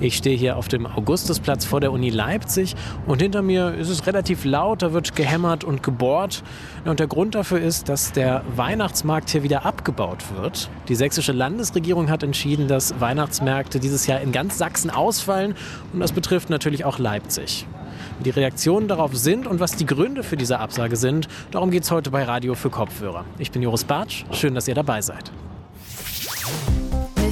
Ich stehe hier auf dem Augustusplatz vor der Uni Leipzig und hinter mir ist es relativ laut, da wird gehämmert und gebohrt. Und der Grund dafür ist, dass der Weihnachtsmarkt hier wieder abgebaut wird. Die sächsische Landesregierung hat entschieden, dass Weihnachtsmärkte dieses Jahr in ganz Sachsen ausfallen und das betrifft natürlich auch Leipzig. Die Reaktionen darauf sind und was die Gründe für diese Absage sind, darum geht es heute bei Radio für Kopfhörer. Ich bin Joris Bartsch, schön, dass ihr dabei seid.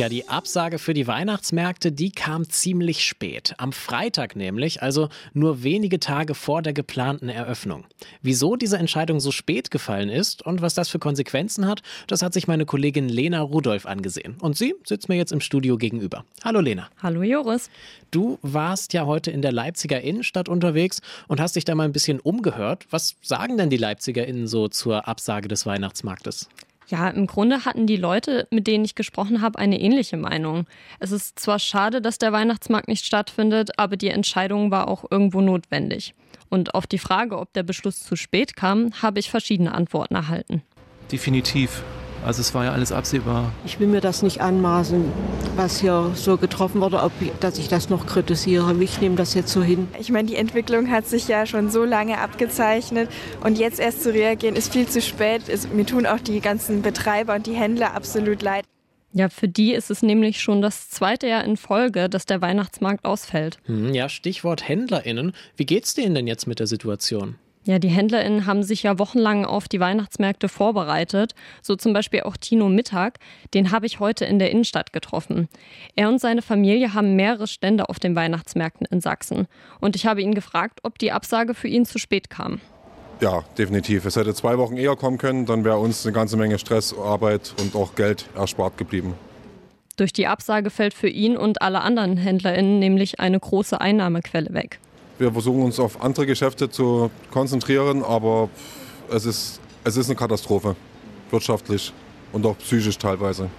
Tja, die Absage für die Weihnachtsmärkte, die kam ziemlich spät. Am Freitag nämlich, also nur wenige Tage vor der geplanten Eröffnung. Wieso diese Entscheidung so spät gefallen ist und was das für Konsequenzen hat, das hat sich meine Kollegin Lena Rudolph angesehen. Und sie sitzt mir jetzt im Studio gegenüber. Hallo Lena. Hallo Joris. Du warst ja heute in der Leipziger Innenstadt unterwegs und hast dich da mal ein bisschen umgehört. Was sagen denn die LeipzigerInnen so zur Absage des Weihnachtsmarktes? Ja, im Grunde hatten die Leute, mit denen ich gesprochen habe, eine ähnliche Meinung. Es ist zwar schade, dass der Weihnachtsmarkt nicht stattfindet, aber die Entscheidung war auch irgendwo notwendig. Und auf die Frage, ob der Beschluss zu spät kam, habe ich verschiedene Antworten erhalten. Definitiv. Also es war ja alles absehbar. Ich will mir das nicht anmaßen, was hier so getroffen wurde, ob, dass ich das noch kritisiere. Ich nehme das jetzt so hin. Ich meine, die Entwicklung hat sich ja schon so lange abgezeichnet und jetzt erst zu reagieren ist viel zu spät. Es, mir tun auch die ganzen Betreiber und die Händler absolut leid. Ja, für die ist es nämlich schon das zweite Jahr in Folge, dass der Weihnachtsmarkt ausfällt. Hm, ja, Stichwort HändlerInnen. Wie geht's denen denn jetzt mit der Situation? Ja, die HändlerInnen haben sich ja wochenlang auf die Weihnachtsmärkte vorbereitet. So zum Beispiel auch Tino Mittag. Den habe ich heute in der Innenstadt getroffen. Er und seine Familie haben mehrere Stände auf den Weihnachtsmärkten in Sachsen. Und ich habe ihn gefragt, ob die Absage für ihn zu spät kam. Ja, definitiv. Es hätte zwei Wochen eher kommen können, dann wäre uns eine ganze Menge Stress, Arbeit und auch Geld erspart geblieben. Durch die Absage fällt für ihn und alle anderen HändlerInnen nämlich eine große Einnahmequelle weg. Wir versuchen uns auf andere Geschäfte zu konzentrieren, aber es ist, es ist eine Katastrophe, wirtschaftlich und auch psychisch teilweise.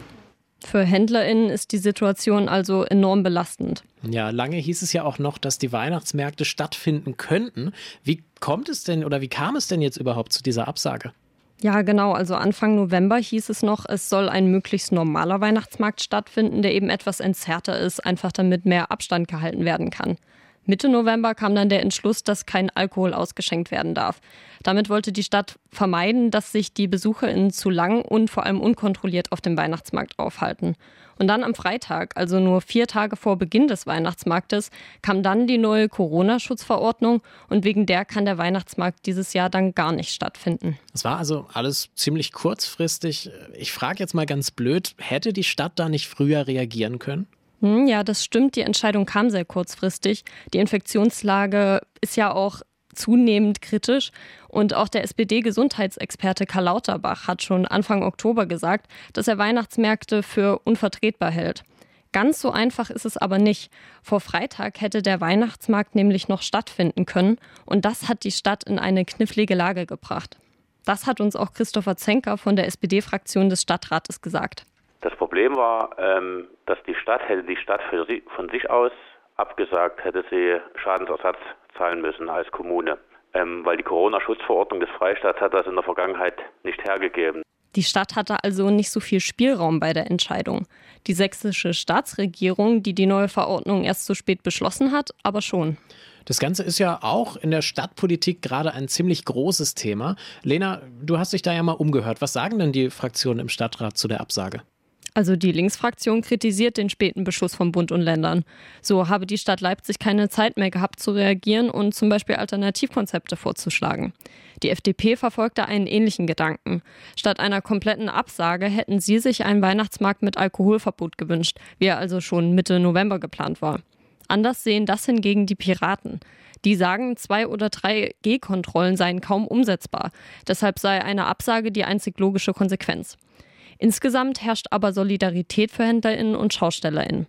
Für HändlerInnen ist die Situation also enorm belastend. Ja, lange hieß es ja auch noch, dass die Weihnachtsmärkte stattfinden könnten. Wie kommt es denn oder wie kam es denn jetzt überhaupt zu dieser Absage? Ja, genau. Also Anfang November hieß es noch, es soll ein möglichst normaler Weihnachtsmarkt stattfinden, der eben etwas entzerrter ist, einfach damit mehr Abstand gehalten werden kann. Mitte November kam dann der Entschluss, dass kein Alkohol ausgeschenkt werden darf. Damit wollte die Stadt vermeiden, dass sich die BesucherInnen zu lang und vor allem unkontrolliert auf dem Weihnachtsmarkt aufhalten. Und dann am Freitag, also nur vier Tage vor Beginn des Weihnachtsmarktes, kam dann die neue Corona-Schutzverordnung und wegen der kann der Weihnachtsmarkt dieses Jahr dann gar nicht stattfinden. Es war also alles ziemlich kurzfristig. Ich frage jetzt mal ganz blöd, hätte die Stadt da nicht früher reagieren können? Hm, ja, das stimmt. Die Entscheidung kam sehr kurzfristig. Die Infektionslage ist ja auch zunehmend kritisch. Und auch der SPD-Gesundheitsexperte Karl Lauterbach hat schon Anfang Oktober gesagt, dass er Weihnachtsmärkte für unvertretbar hält. Ganz so einfach ist es aber nicht. Vor Freitag hätte der Weihnachtsmarkt nämlich noch stattfinden können und das hat die Stadt in eine knifflige Lage gebracht. Das hat uns auch Christopher Zenker von der SPD-Fraktion des Stadtrates gesagt. Das Problem war, ähm, dass die Stadt, hätte die Stadt sie, von sich aus abgesagt, hätte sie Schadensersatz zahlen müssen als Kommune. Ähm, weil die Corona-Schutzverordnung des Freistaats hat das in der Vergangenheit nicht hergegeben. Die Stadt hatte also nicht so viel Spielraum bei der Entscheidung. Die sächsische Staatsregierung, die die neue Verordnung erst zu spät beschlossen hat, aber schon. Das Ganze ist ja auch in der Stadtpolitik gerade ein ziemlich großes Thema. Lena, du hast dich da ja mal umgehört. Was sagen denn die Fraktionen im Stadtrat zu der Absage? Also die Linksfraktion kritisiert den späten Beschuss von Bund und Ländern. So habe die Stadt Leipzig keine Zeit mehr gehabt zu reagieren und zum Beispiel Alternativkonzepte vorzuschlagen. Die FDP verfolgte einen ähnlichen Gedanken. Statt einer kompletten Absage hätten sie sich einen Weihnachtsmarkt mit Alkoholverbot gewünscht, wie er also schon Mitte November geplant war. Anders sehen das hingegen die Piraten. Die sagen, zwei oder drei G-Kontrollen seien kaum umsetzbar. Deshalb sei eine Absage die einzig logische Konsequenz. Insgesamt herrscht aber Solidarität für HändlerInnen und SchaustellerInnen.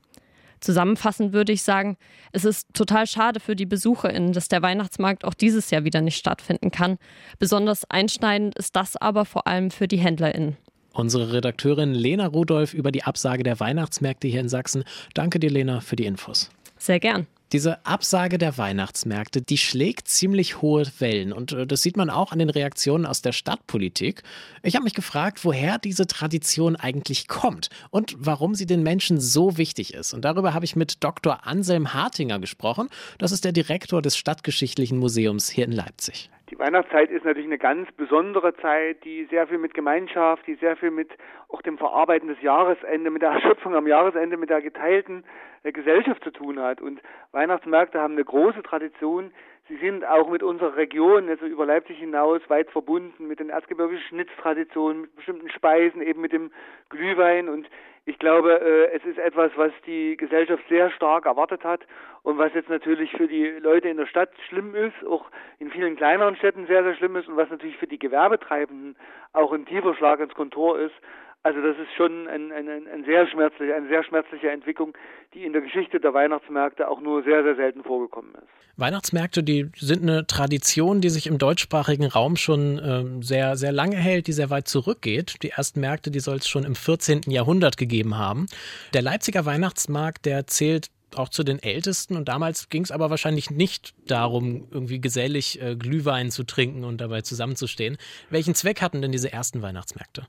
Zusammenfassend würde ich sagen, es ist total schade für die BesucherInnen, dass der Weihnachtsmarkt auch dieses Jahr wieder nicht stattfinden kann. Besonders einschneidend ist das aber vor allem für die HändlerInnen. Unsere Redakteurin Lena Rudolph über die Absage der Weihnachtsmärkte hier in Sachsen. Danke dir, Lena, für die Infos. Sehr gern. Diese Absage der Weihnachtsmärkte, die schlägt ziemlich hohe Wellen und äh, das sieht man auch an den Reaktionen aus der Stadtpolitik. Ich habe mich gefragt, woher diese Tradition eigentlich kommt und warum sie den Menschen so wichtig ist. Und darüber habe ich mit Dr. Anselm Hartinger gesprochen. Das ist der Direktor des Stadtgeschichtlichen Museums hier in Leipzig. Die Weihnachtszeit ist natürlich eine ganz besondere Zeit, die sehr viel mit Gemeinschaft, die sehr viel mit auch dem Verarbeiten des Jahresende, mit der Erschöpfung am Jahresende, mit der geteilten äh, Gesellschaft zu tun hat. Und Weihnachtsmärkte haben eine große Tradition. Sie sind auch mit unserer Region, also über Leipzig hinaus, weit verbunden mit den erzgebirgischen Schnitztraditionen, mit bestimmten Speisen, eben mit dem Glühwein. Und ich glaube, äh, es ist etwas, was die Gesellschaft sehr stark erwartet hat und was jetzt natürlich für die Leute in der Stadt schlimm ist, auch in vielen kleineren Städten sehr, sehr schlimm ist und was natürlich für die Gewerbetreibenden auch ein tiefer Schlag ins Kontor ist. Also das ist schon ein, ein, ein sehr schmerzlich, eine sehr schmerzliche Entwicklung, die in der Geschichte der Weihnachtsmärkte auch nur sehr, sehr selten vorgekommen ist. Weihnachtsmärkte, die sind eine Tradition, die sich im deutschsprachigen Raum schon äh, sehr, sehr lange hält, die sehr weit zurückgeht. Die ersten Märkte, die soll es schon im 14. Jahrhundert gegeben haben. Der Leipziger Weihnachtsmarkt, der zählt auch zu den Ältesten und damals ging es aber wahrscheinlich nicht darum, irgendwie gesellig äh, Glühwein zu trinken und dabei zusammenzustehen. Welchen Zweck hatten denn diese ersten Weihnachtsmärkte?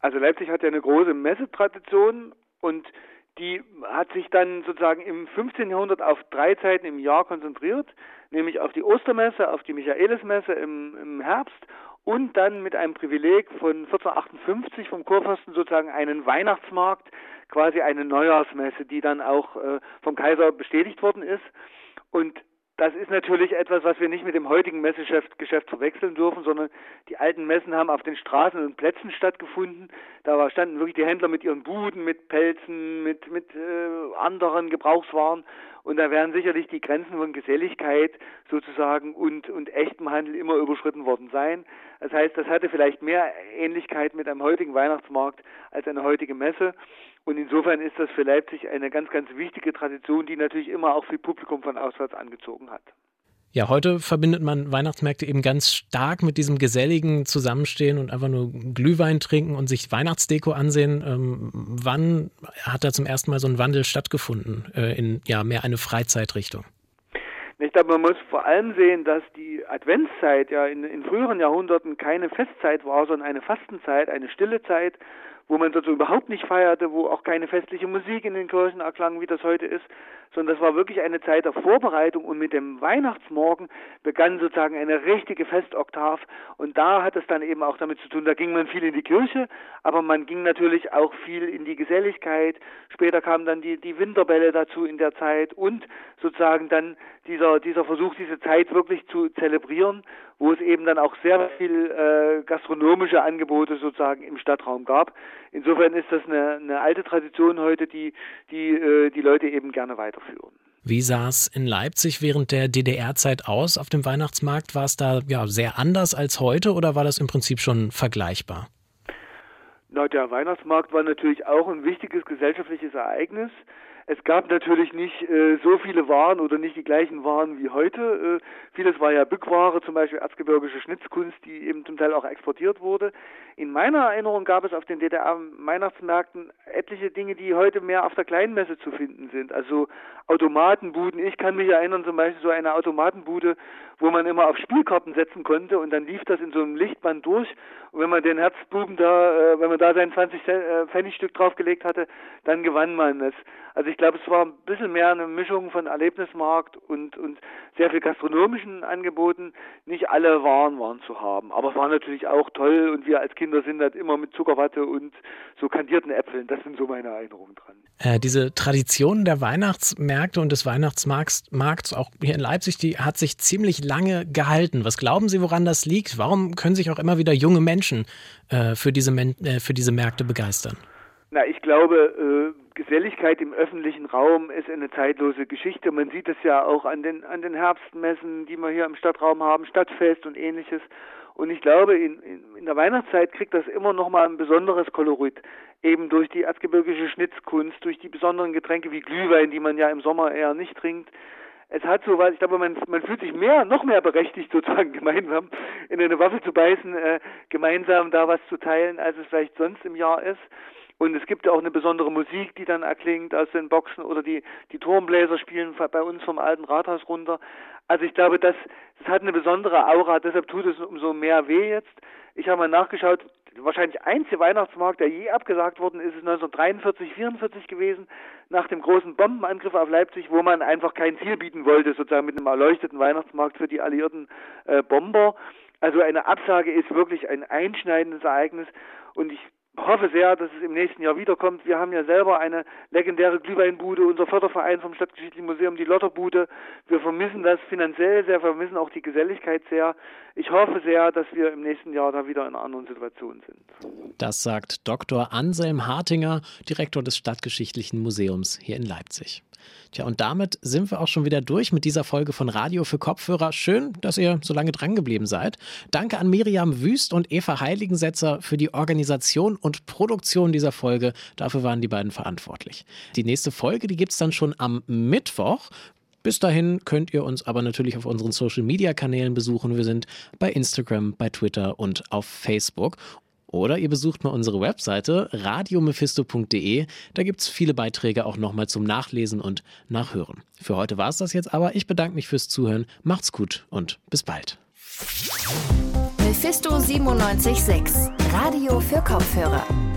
Also Leipzig hat ja eine große Messetradition und die hat sich dann sozusagen im 15. Jahrhundert auf drei Zeiten im Jahr konzentriert, nämlich auf die Ostermesse, auf die Michaelismesse im, im Herbst und dann mit einem Privileg von 1458 vom Kurfürsten sozusagen einen Weihnachtsmarkt, quasi eine Neujahrsmesse, die dann auch äh, vom Kaiser bestätigt worden ist. Und das ist natürlich etwas, was wir nicht mit dem heutigen Messegeschäft Geschäft verwechseln dürfen, sondern die alten Messen haben auf den Straßen und Plätzen stattgefunden. Da standen wirklich die Händler mit ihren Buden, mit Pelzen, mit, mit äh, anderen Gebrauchswaren. Und da werden sicherlich die Grenzen von Geselligkeit sozusagen und, und echtem Handel immer überschritten worden sein. Das heißt, das hatte vielleicht mehr Ähnlichkeit mit einem heutigen Weihnachtsmarkt als eine heutige Messe. Und insofern ist das für Leipzig eine ganz, ganz wichtige Tradition, die natürlich immer auch viel Publikum von auswärts angezogen hat. Ja, heute verbindet man Weihnachtsmärkte eben ganz stark mit diesem geselligen Zusammenstehen und einfach nur Glühwein trinken und sich Weihnachtsdeko ansehen. Ähm, wann hat da zum ersten Mal so ein Wandel stattgefunden äh, in ja mehr eine Freizeitrichtung? Ich glaube, man muss vor allem sehen, dass die Adventszeit ja in, in früheren Jahrhunderten keine Festzeit war, sondern eine Fastenzeit, eine stille Zeit, wo man dort überhaupt nicht feierte, wo auch keine festliche Musik in den Kirchen erklang, wie das heute ist, sondern das war wirklich eine Zeit der Vorbereitung und mit dem Weihnachtsmorgen begann sozusagen eine richtige Festoktav. Und da hat es dann eben auch damit zu tun, da ging man viel in die Kirche, aber man ging natürlich auch viel in die Geselligkeit, später kamen dann die, die Winterbälle dazu in der Zeit und sozusagen dann dieser, dieser Versuch, diese Zeit wirklich zu zelebrieren, wo es eben dann auch sehr viel äh, gastronomische Angebote sozusagen im Stadtraum gab. Insofern ist das eine, eine alte Tradition heute, die die, äh, die Leute eben gerne weiterführen. Wie sah es in Leipzig während der DDR-Zeit aus auf dem Weihnachtsmarkt? War es da ja sehr anders als heute oder war das im Prinzip schon vergleichbar? Na, der Weihnachtsmarkt war natürlich auch ein wichtiges gesellschaftliches Ereignis. Es gab natürlich nicht äh, so viele Waren oder nicht die gleichen Waren wie heute. Äh, vieles war ja Bückware, zum Beispiel erzgebirgische Schnitzkunst, die eben zum Teil auch exportiert wurde. In meiner Erinnerung gab es auf den DDR-Weihnachtsmärkten etliche Dinge, die heute mehr auf der Kleinmesse zu finden sind. Also Automatenbuden. Ich kann mich erinnern, zum Beispiel so eine Automatenbude, wo man immer auf Spielkarten setzen konnte und dann lief das in so einem Lichtband durch. Und wenn man den Herzbuben da, äh, wenn man da sein 20 äh, Pfennigstück draufgelegt hatte, dann gewann man es. Also ich glaube, es war ein bisschen mehr eine Mischung von Erlebnismarkt und, und sehr viel gastronomischen Angeboten. Nicht alle Waren waren zu haben, aber es war natürlich auch toll und wir als Kinder sind halt immer mit Zuckerwatte und so kandierten Äpfeln. Das sind so meine Erinnerungen dran. Äh, diese Tradition der Weihnachtsmärkte und des Weihnachtsmarkts Markts, auch hier in Leipzig, die hat sich ziemlich lange gehalten. Was glauben Sie, woran das liegt? Warum können sich auch immer wieder junge Menschen äh, für, diese, äh, für diese Märkte begeistern? Na, ich glaube, äh, Geselligkeit im öffentlichen Raum ist eine zeitlose Geschichte. Man sieht es ja auch an den, an den Herbstmessen, die wir hier im Stadtraum haben, Stadtfest und ähnliches. Und ich glaube, in, in, der Weihnachtszeit kriegt das immer noch mal ein besonderes Kolorit. Eben durch die erzgebirgische Schnitzkunst, durch die besonderen Getränke wie Glühwein, die man ja im Sommer eher nicht trinkt. Es hat so was, ich glaube, man, man fühlt sich mehr, noch mehr berechtigt sozusagen gemeinsam in eine Waffe zu beißen, äh, gemeinsam da was zu teilen, als es vielleicht sonst im Jahr ist. Und es gibt auch eine besondere Musik, die dann erklingt aus den Boxen oder die, die Turmbläser spielen bei uns vom alten Rathaus runter. Also ich glaube, das, das hat eine besondere Aura, deshalb tut es umso mehr weh jetzt. Ich habe mal nachgeschaut, wahrscheinlich einzige Weihnachtsmarkt, der je abgesagt worden ist, ist 1943, 44 gewesen, nach dem großen Bombenangriff auf Leipzig, wo man einfach kein Ziel bieten wollte, sozusagen mit einem erleuchteten Weihnachtsmarkt für die alliierten äh, Bomber. Also eine Absage ist wirklich ein einschneidendes Ereignis und ich hoffe sehr, dass es im nächsten Jahr wiederkommt. Wir haben ja selber eine legendäre Glühweinbude, unser Förderverein vom Stadtgeschichtlichen Museum, die Lotterbude. Wir vermissen das finanziell sehr, wir vermissen auch die Geselligkeit sehr. Ich hoffe sehr, dass wir im nächsten Jahr da wieder in einer anderen Situation sind. Das sagt Dr. Anselm Hartinger, Direktor des Stadtgeschichtlichen Museums hier in Leipzig. Tja, und damit sind wir auch schon wieder durch mit dieser Folge von Radio für Kopfhörer. Schön, dass ihr so lange drangeblieben seid. Danke an Miriam Wüst und Eva Heiligensetzer für die Organisation und Produktion dieser Folge. Dafür waren die beiden verantwortlich. Die nächste Folge, die gibt es dann schon am Mittwoch. Bis dahin könnt ihr uns aber natürlich auf unseren Social Media Kanälen besuchen. Wir sind bei Instagram, bei Twitter und auf Facebook. Oder ihr besucht mal unsere Webseite radiomephisto.de. Da gibt es viele Beiträge auch nochmal zum Nachlesen und Nachhören. Für heute war es das jetzt aber. Ich bedanke mich fürs Zuhören. Macht's gut und bis bald. Mephisto 976, Radio für Kopfhörer.